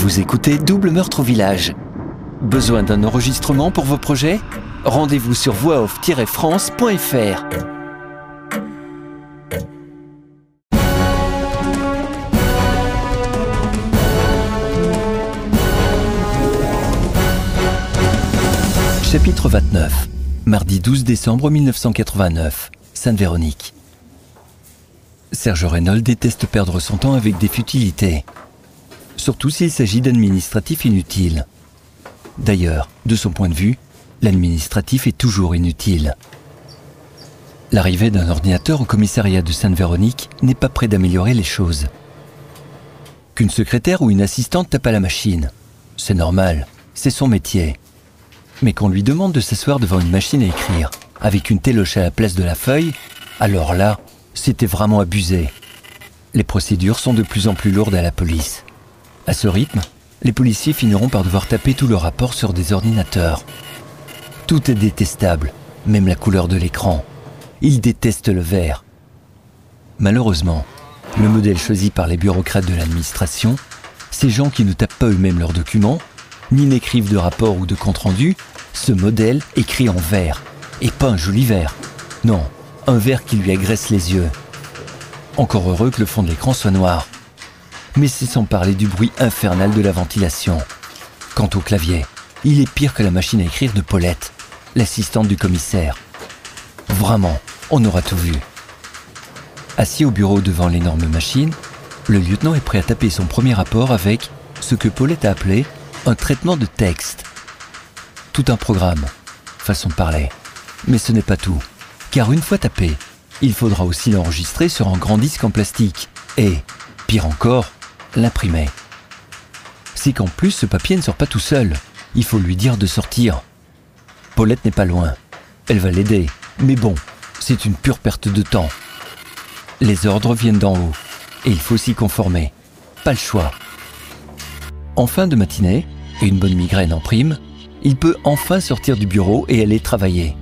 Vous écoutez Double Meurtre au Village. Besoin d'un enregistrement pour vos projets? Rendez-vous sur voixoff-france.fr. Chapitre 29 Mardi 12 décembre 1989 Sainte-Véronique. Serge Reynolds déteste perdre son temps avec des futilités surtout s'il s'agit d'administratifs inutiles. D'ailleurs, de son point de vue, l'administratif est toujours inutile. L'arrivée d'un ordinateur au commissariat de Sainte-Véronique n'est pas près d'améliorer les choses. Qu'une secrétaire ou une assistante tape à la machine, c'est normal, c'est son métier. Mais qu'on lui demande de s'asseoir devant une machine à écrire, avec une téloche à la place de la feuille, alors là, c'était vraiment abusé. Les procédures sont de plus en plus lourdes à la police. À ce rythme, les policiers finiront par devoir taper tout le rapport sur des ordinateurs. Tout est détestable, même la couleur de l'écran. Ils détestent le vert. Malheureusement, le modèle choisi par les bureaucrates de l'administration, ces gens qui ne tapent pas eux-mêmes leurs documents, ni n'écrivent de rapport ou de compte-rendu, ce modèle écrit en vert, et pas un joli vert. Non, un vert qui lui agresse les yeux. Encore heureux que le fond de l'écran soit noir mais c'est sans parler du bruit infernal de la ventilation. Quant au clavier, il est pire que la machine à écrire de Paulette, l'assistante du commissaire. Vraiment, on aura tout vu. Assis au bureau devant l'énorme machine, le lieutenant est prêt à taper son premier rapport avec ce que Paulette a appelé un traitement de texte. Tout un programme, façon de parler. Mais ce n'est pas tout, car une fois tapé, il faudra aussi l'enregistrer sur un grand disque en plastique et, pire encore, l'imprimer. C'est qu'en plus, ce papier ne sort pas tout seul. Il faut lui dire de sortir. Paulette n'est pas loin. Elle va l'aider. Mais bon, c'est une pure perte de temps. Les ordres viennent d'en haut. Et il faut s'y conformer. Pas le choix. En fin de matinée, et une bonne migraine en prime, il peut enfin sortir du bureau et aller travailler.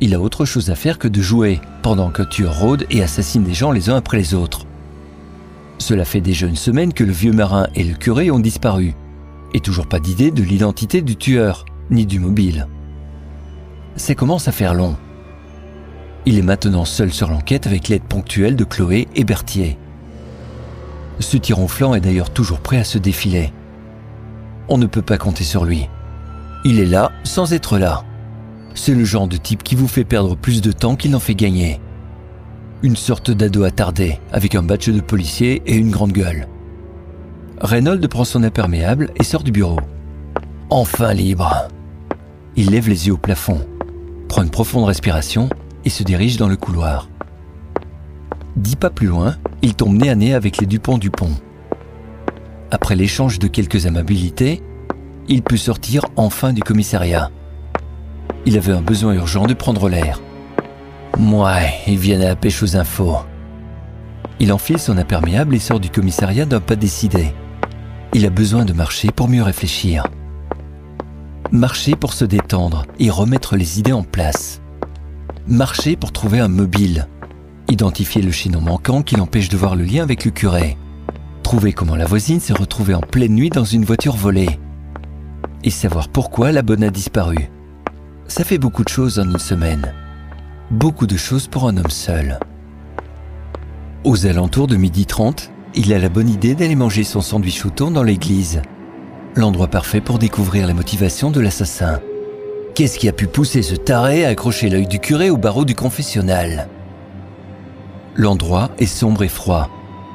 Il a autre chose à faire que de jouer, pendant que tu rôde et assassine des gens les uns après les autres. Cela fait déjà une semaine que le vieux marin et le curé ont disparu, et toujours pas d'idée de l'identité du tueur, ni du mobile. Ça commence à faire long? Il est maintenant seul sur l'enquête avec l'aide ponctuelle de Chloé et Berthier. Ce flanc est d'ailleurs toujours prêt à se défiler. On ne peut pas compter sur lui. Il est là sans être là. C'est le genre de type qui vous fait perdre plus de temps qu'il n'en fait gagner une sorte d'ado attardé, avec un badge de policier et une grande gueule. Reynolds prend son imperméable et sort du bureau. Enfin libre. Il lève les yeux au plafond, prend une profonde respiration et se dirige dans le couloir. Dix pas plus loin, il tombe nez à nez avec les Dupont-Dupont. Après l'échange de quelques amabilités, il peut sortir enfin du commissariat. Il avait un besoin urgent de prendre l'air. Ouais, ils viennent à la pêche aux infos. Il enfile son imperméable et sort du commissariat d'un pas décidé. Il a besoin de marcher pour mieux réfléchir. Marcher pour se détendre et remettre les idées en place. Marcher pour trouver un mobile. Identifier le chaînon manquant qui l'empêche de voir le lien avec le curé. Trouver comment la voisine s'est retrouvée en pleine nuit dans une voiture volée. Et savoir pourquoi la bonne a disparu. Ça fait beaucoup de choses en une semaine beaucoup de choses pour un homme seul. Aux alentours de midi 30, il a la bonne idée d'aller manger son sandwich au thon dans l'église. L'endroit parfait pour découvrir la motivation de l'assassin. Qu'est-ce qui a pu pousser ce taré à accrocher l'œil du curé au barreau du confessionnal? L'endroit est sombre et froid.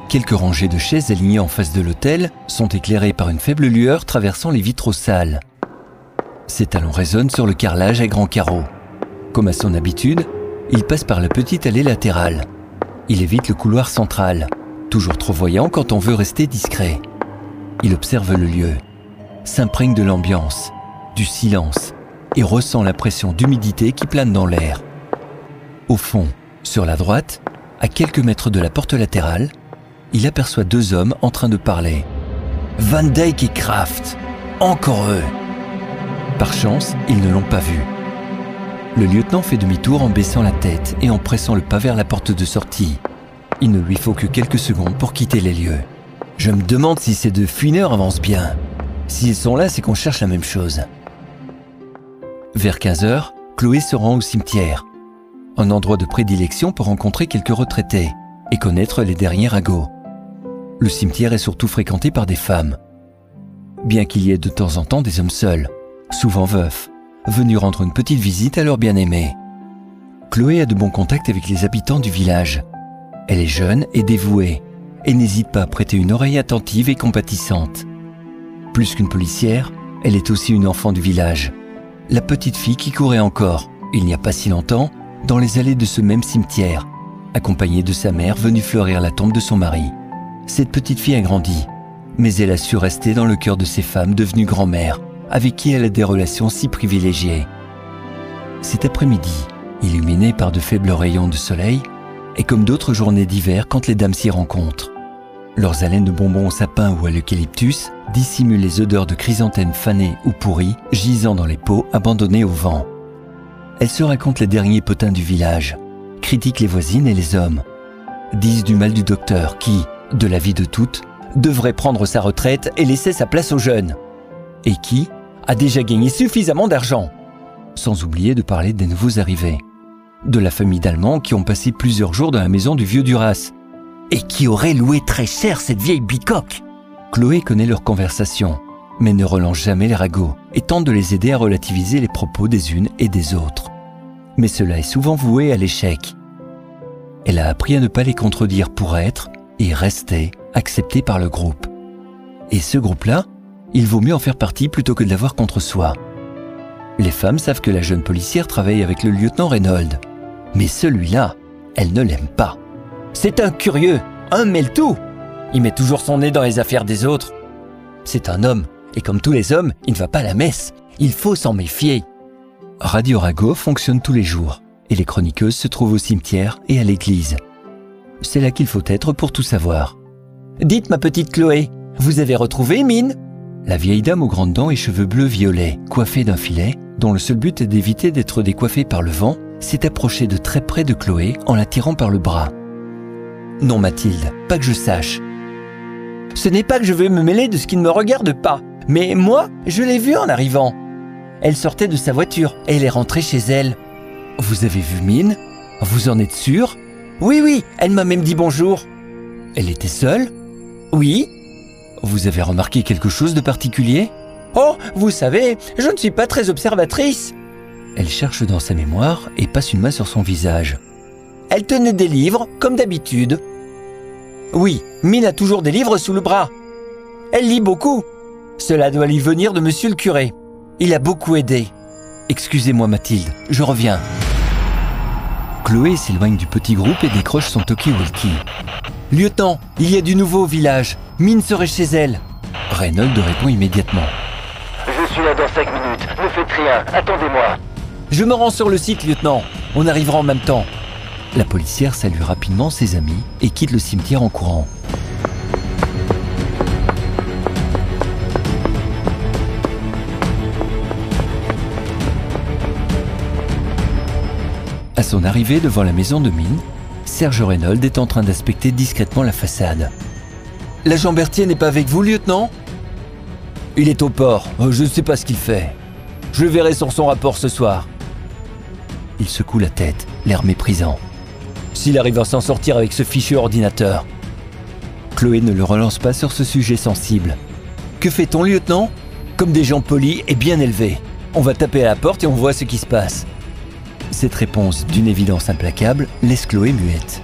Quelques rangées de chaises alignées en face de l'hôtel sont éclairées par une faible lueur traversant les vitraux sales. Ses talons résonnent sur le carrelage à grands carreaux. Comme à son habitude, il passe par la petite allée latérale. Il évite le couloir central, toujours trop voyant quand on veut rester discret. Il observe le lieu, s'imprègne de l'ambiance, du silence et ressent la pression d'humidité qui plane dans l'air. Au fond, sur la droite, à quelques mètres de la porte latérale, il aperçoit deux hommes en train de parler. Van Dyke et Kraft, encore eux. Par chance, ils ne l'ont pas vu. Le lieutenant fait demi-tour en baissant la tête et en pressant le pas vers la porte de sortie. Il ne lui faut que quelques secondes pour quitter les lieux. Je me demande si ces deux fuineurs avancent bien. S'ils sont là, c'est qu'on cherche la même chose. Vers 15h, Chloé se rend au cimetière, un endroit de prédilection pour rencontrer quelques retraités et connaître les derniers ragots. Le cimetière est surtout fréquenté par des femmes, bien qu'il y ait de temps en temps des hommes seuls, souvent veufs, venus rendre une petite visite à leur bien-aimé. Chloé a de bons contacts avec les habitants du village. Elle est jeune et dévouée, et n'hésite pas à prêter une oreille attentive et compatissante. Plus qu'une policière, elle est aussi une enfant du village, la petite fille qui courait encore, il n'y a pas si longtemps, dans les allées de ce même cimetière, accompagnée de sa mère venue fleurir la tombe de son mari. Cette petite fille a grandi, mais elle a su rester dans le cœur de ces femmes devenues grand-mères, avec qui elle a des relations si privilégiées. Cet après-midi, illuminé par de faibles rayons de soleil, est comme d'autres journées d'hiver quand les dames s'y rencontrent. Leurs haleines de bonbons au sapin ou à l'eucalyptus dissimulent les odeurs de chrysanthèmes fanées ou pourries gisant dans les pots abandonnés au vent. Elles se racontent les derniers potins du village, critiquent les voisines et les hommes, disent du mal du docteur qui, de la vie de toutes, devrait prendre sa retraite et laisser sa place aux jeunes, et qui a déjà gagné suffisamment d'argent, sans oublier de parler des nouveaux arrivés, de la famille d'Allemands qui ont passé plusieurs jours dans la maison du vieux Duras, et qui auraient loué très cher cette vieille bicoque. Chloé connaît leur conversation, mais ne relance jamais les ragots et tente de les aider à relativiser les propos des unes et des autres. Mais cela est souvent voué à l'échec. Elle a appris à ne pas les contredire pour être et rester acceptée par le groupe. Et ce groupe-là, il vaut mieux en faire partie plutôt que de l'avoir contre soi. Les femmes savent que la jeune policière travaille avec le lieutenant Reynolds. Mais celui-là, elle ne l'aime pas. C'est un curieux, un mêle-tout. Il met toujours son nez dans les affaires des autres. C'est un homme, et comme tous les hommes, il ne va pas à la messe. Il faut s'en méfier. Radio Rago fonctionne tous les jours, et les chroniqueuses se trouvent au cimetière et à l'église. C'est là qu'il faut être pour tout savoir. Dites, ma petite Chloé, vous avez retrouvé Mine? La vieille dame aux grandes dents et cheveux bleus violets, coiffée d'un filet, dont le seul but est d'éviter d'être décoiffée par le vent, s'est approchée de très près de Chloé en la tirant par le bras. Non, Mathilde, pas que je sache. Ce n'est pas que je veux me mêler de ce qui ne me regarde pas, mais moi, je l'ai vue en arrivant. Elle sortait de sa voiture et elle est rentrée chez elle. Vous avez vu Mine? Vous en êtes sûr? Oui, oui, elle m'a même dit bonjour. Elle était seule? Oui. Vous avez remarqué quelque chose de particulier? Oh, vous savez, je ne suis pas très observatrice. Elle cherche dans sa mémoire et passe une main sur son visage. Elle tenait des livres, comme d'habitude. Oui, Mine a toujours des livres sous le bras. Elle lit beaucoup. Cela doit lui venir de monsieur le curé. Il a beaucoup aidé. Excusez-moi Mathilde, je reviens. Chloé s'éloigne du petit groupe et décroche son talkie-walkie. Lieutenant, il y a du nouveau au village. Mine serait chez elle. Reynolds répond immédiatement. Je suis là dans cinq minutes. Ne faites rien. Attendez-moi. Je me rends sur le site, lieutenant. On arrivera en même temps. La policière salue rapidement ses amis et quitte le cimetière en courant. À son arrivée devant la maison de mine, Serge Reynolds est en train d'inspecter discrètement la façade. L'agent Berthier n'est pas avec vous, lieutenant? Il est au port. Euh, je ne sais pas ce qu'il fait. Je le verrai sur son rapport ce soir. Il secoue la tête, l'air méprisant. S'il arrive à s'en sortir avec ce fichu ordinateur. Chloé ne le relance pas sur ce sujet sensible. Que fait-on, lieutenant? Comme des gens polis et bien élevés. On va taper à la porte et on voit ce qui se passe. Cette réponse, d'une évidence implacable, laisse Chloé muette.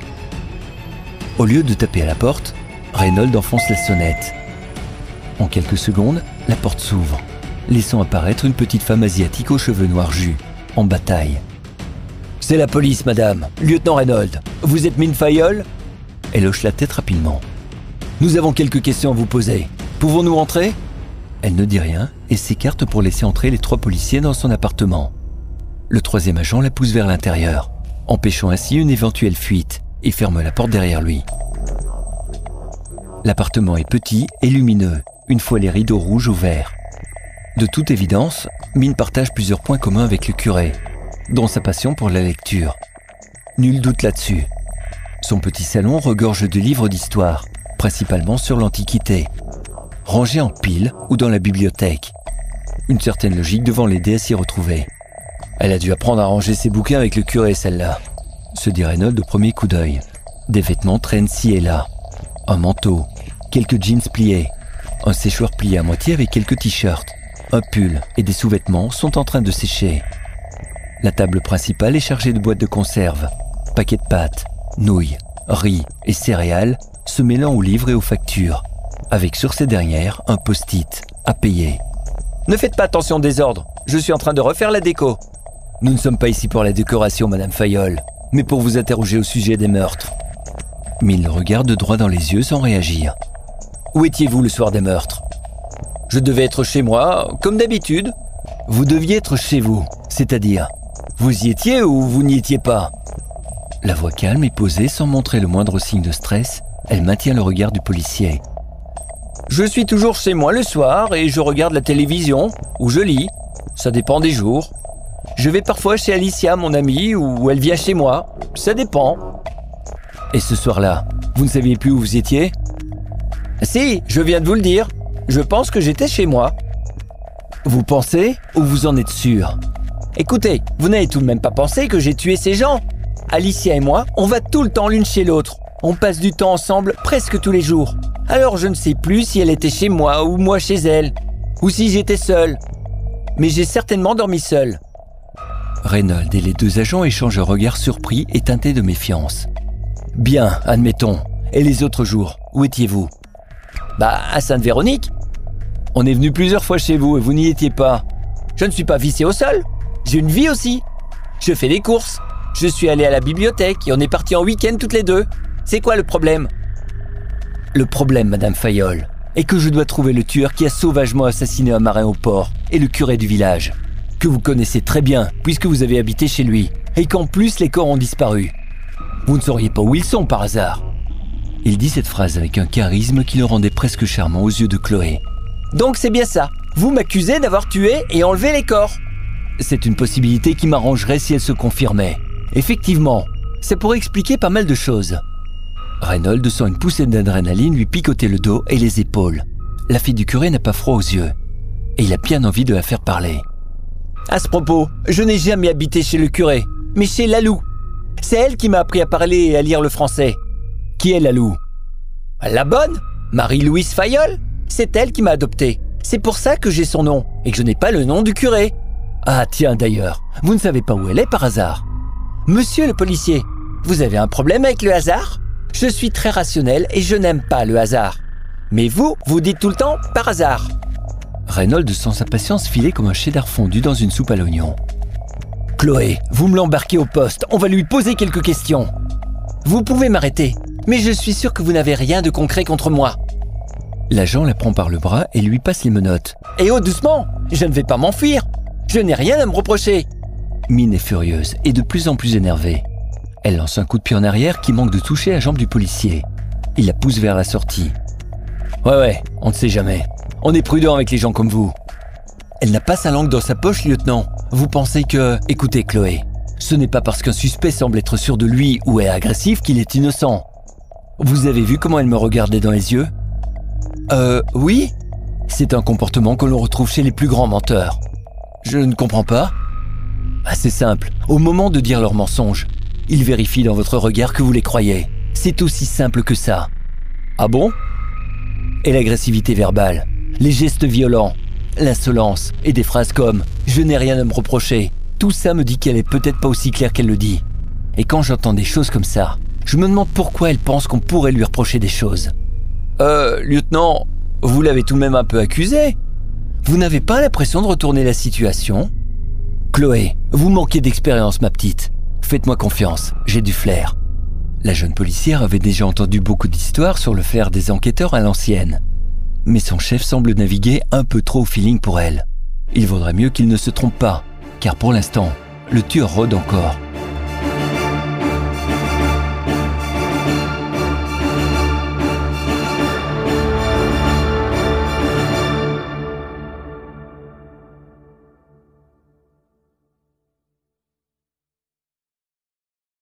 Au lieu de taper à la porte, Reynolds enfonce la sonnette. En quelques secondes, la porte s'ouvre, laissant apparaître une petite femme asiatique aux cheveux noirs jus, en bataille. C'est la police, madame. Lieutenant Reynolds. Vous êtes mine Fayol? Elle hoche la tête rapidement. Nous avons quelques questions à vous poser. Pouvons-nous entrer? Elle ne dit rien et s'écarte pour laisser entrer les trois policiers dans son appartement. Le troisième agent la pousse vers l'intérieur, empêchant ainsi une éventuelle fuite, et ferme la porte derrière lui. L'appartement est petit et lumineux, une fois les rideaux rouges ouverts. De toute évidence, Mine partage plusieurs points communs avec le curé, dont sa passion pour la lecture. Nul doute là-dessus. Son petit salon regorge de livres d'histoire, principalement sur l'Antiquité, rangés en piles ou dans la bibliothèque. Une certaine logique devant l'aider à s'y retrouver. Elle a dû apprendre à ranger ses bouquins avec le curé, celle-là, se dit Reynolds au premier coup d'œil. Des vêtements traînent ci et là. Un manteau, quelques jeans pliés, un séchoir plié à moitié avec quelques t-shirts, un pull et des sous-vêtements sont en train de sécher. La table principale est chargée de boîtes de conserve, paquets de pâtes, nouilles, riz et céréales se mêlant aux livres et aux factures, avec sur ces dernières un post-it à payer. Ne faites pas attention au désordre, je suis en train de refaire la déco. Nous ne sommes pas ici pour la décoration, Madame Fayol, mais pour vous interroger au sujet des meurtres. Mille le regarde droit dans les yeux sans réagir. Où étiez-vous le soir des meurtres? Je devais être chez moi, comme d'habitude. Vous deviez être chez vous, c'est-à-dire, vous y étiez ou vous n'y étiez pas? La voix calme et posée sans montrer le moindre signe de stress, elle maintient le regard du policier. Je suis toujours chez moi le soir et je regarde la télévision ou je lis. Ça dépend des jours. Je vais parfois chez Alicia, mon amie, ou elle vient chez moi. Ça dépend. Et ce soir-là, vous ne saviez plus où vous étiez? Si, je viens de vous le dire. Je pense que j'étais chez moi. Vous pensez ou vous en êtes sûr? Écoutez, vous n'avez tout de même pas pensé que j'ai tué ces gens Alicia et moi, on va tout le temps l'une chez l'autre. On passe du temps ensemble presque tous les jours. Alors je ne sais plus si elle était chez moi ou moi chez elle, ou si j'étais seul. Mais j'ai certainement dormi seul. Reynolds et les deux agents échangent un regard surpris et teinté de méfiance. Bien, admettons. Et les autres jours, où étiez-vous? Bah, à Sainte-Véronique. On est venu plusieurs fois chez vous et vous n'y étiez pas. Je ne suis pas vissé au sol. J'ai une vie aussi. Je fais des courses. Je suis allé à la bibliothèque et on est parti en week-end toutes les deux. C'est quoi le problème? Le problème, Madame Fayol, est que je dois trouver le tueur qui a sauvagement assassiné un marin au port et le curé du village que vous connaissez très bien puisque vous avez habité chez lui, et qu'en plus les corps ont disparu. Vous ne sauriez pas où ils sont par hasard. Il dit cette phrase avec un charisme qui le rendait presque charmant aux yeux de Chloé. Donc c'est bien ça. Vous m'accusez d'avoir tué et enlevé les corps. C'est une possibilité qui m'arrangerait si elle se confirmait. Effectivement, ça pourrait expliquer pas mal de choses. Reynolds sent une poussée d'adrénaline lui picoter le dos et les épaules. La fille du curé n'a pas froid aux yeux. Et il a bien envie de la faire parler. À ce propos, je n'ai jamais habité chez le curé, mais chez Lalou. C'est elle qui m'a appris à parler et à lire le français. Qui est Lalou? La bonne? Marie-Louise Fayol? C'est elle qui m'a adopté. C'est pour ça que j'ai son nom et que je n'ai pas le nom du curé. Ah tiens d'ailleurs, vous ne savez pas où elle est par hasard Monsieur le policier, vous avez un problème avec le hasard? Je suis très rationnel et je n'aime pas le hasard. Mais vous, vous dites tout le temps par hasard. Reynolds sent sa patience filer comme un cheddar fondu dans une soupe à l'oignon. Chloé, vous me l'embarquez au poste, on va lui poser quelques questions. Vous pouvez m'arrêter, mais je suis sûr que vous n'avez rien de concret contre moi. L'agent la prend par le bras et lui passe les menottes. Et oh, doucement Je ne vais pas m'enfuir Je n'ai rien à me reprocher Mine est furieuse et de plus en plus énervée. Elle lance un coup de pied en arrière qui manque de toucher la jambe du policier. Il la pousse vers la sortie. Ouais, ouais, on ne sait jamais. On est prudent avec les gens comme vous. Elle n'a pas sa langue dans sa poche, lieutenant. Vous pensez que... Écoutez, Chloé, ce n'est pas parce qu'un suspect semble être sûr de lui ou est agressif qu'il est innocent. Vous avez vu comment elle me regardait dans les yeux? Euh, oui C'est un comportement que l'on retrouve chez les plus grands menteurs. Je ne comprends pas. Ah, c'est simple. Au moment de dire leur mensonge, ils vérifient dans votre regard que vous les croyez. C'est aussi simple que ça. Ah bon? Et l'agressivité verbale? Les gestes violents, l'insolence et des phrases comme ⁇ Je n'ai rien à me reprocher ⁇ tout ça me dit qu'elle est peut-être pas aussi claire qu'elle le dit. Et quand j'entends des choses comme ça, je me demande pourquoi elle pense qu'on pourrait lui reprocher des choses. Euh, lieutenant, vous l'avez tout de même un peu accusé. Vous n'avez pas l'impression de retourner la situation? Chloé, vous manquez d'expérience, ma petite. Faites-moi confiance, j'ai du flair. La jeune policière avait déjà entendu beaucoup d'histoires sur le flair des enquêteurs à l'ancienne mais son chef semble naviguer un peu trop au feeling pour elle. Il vaudrait mieux qu'il ne se trompe pas, car pour l'instant, le tueur rôde encore.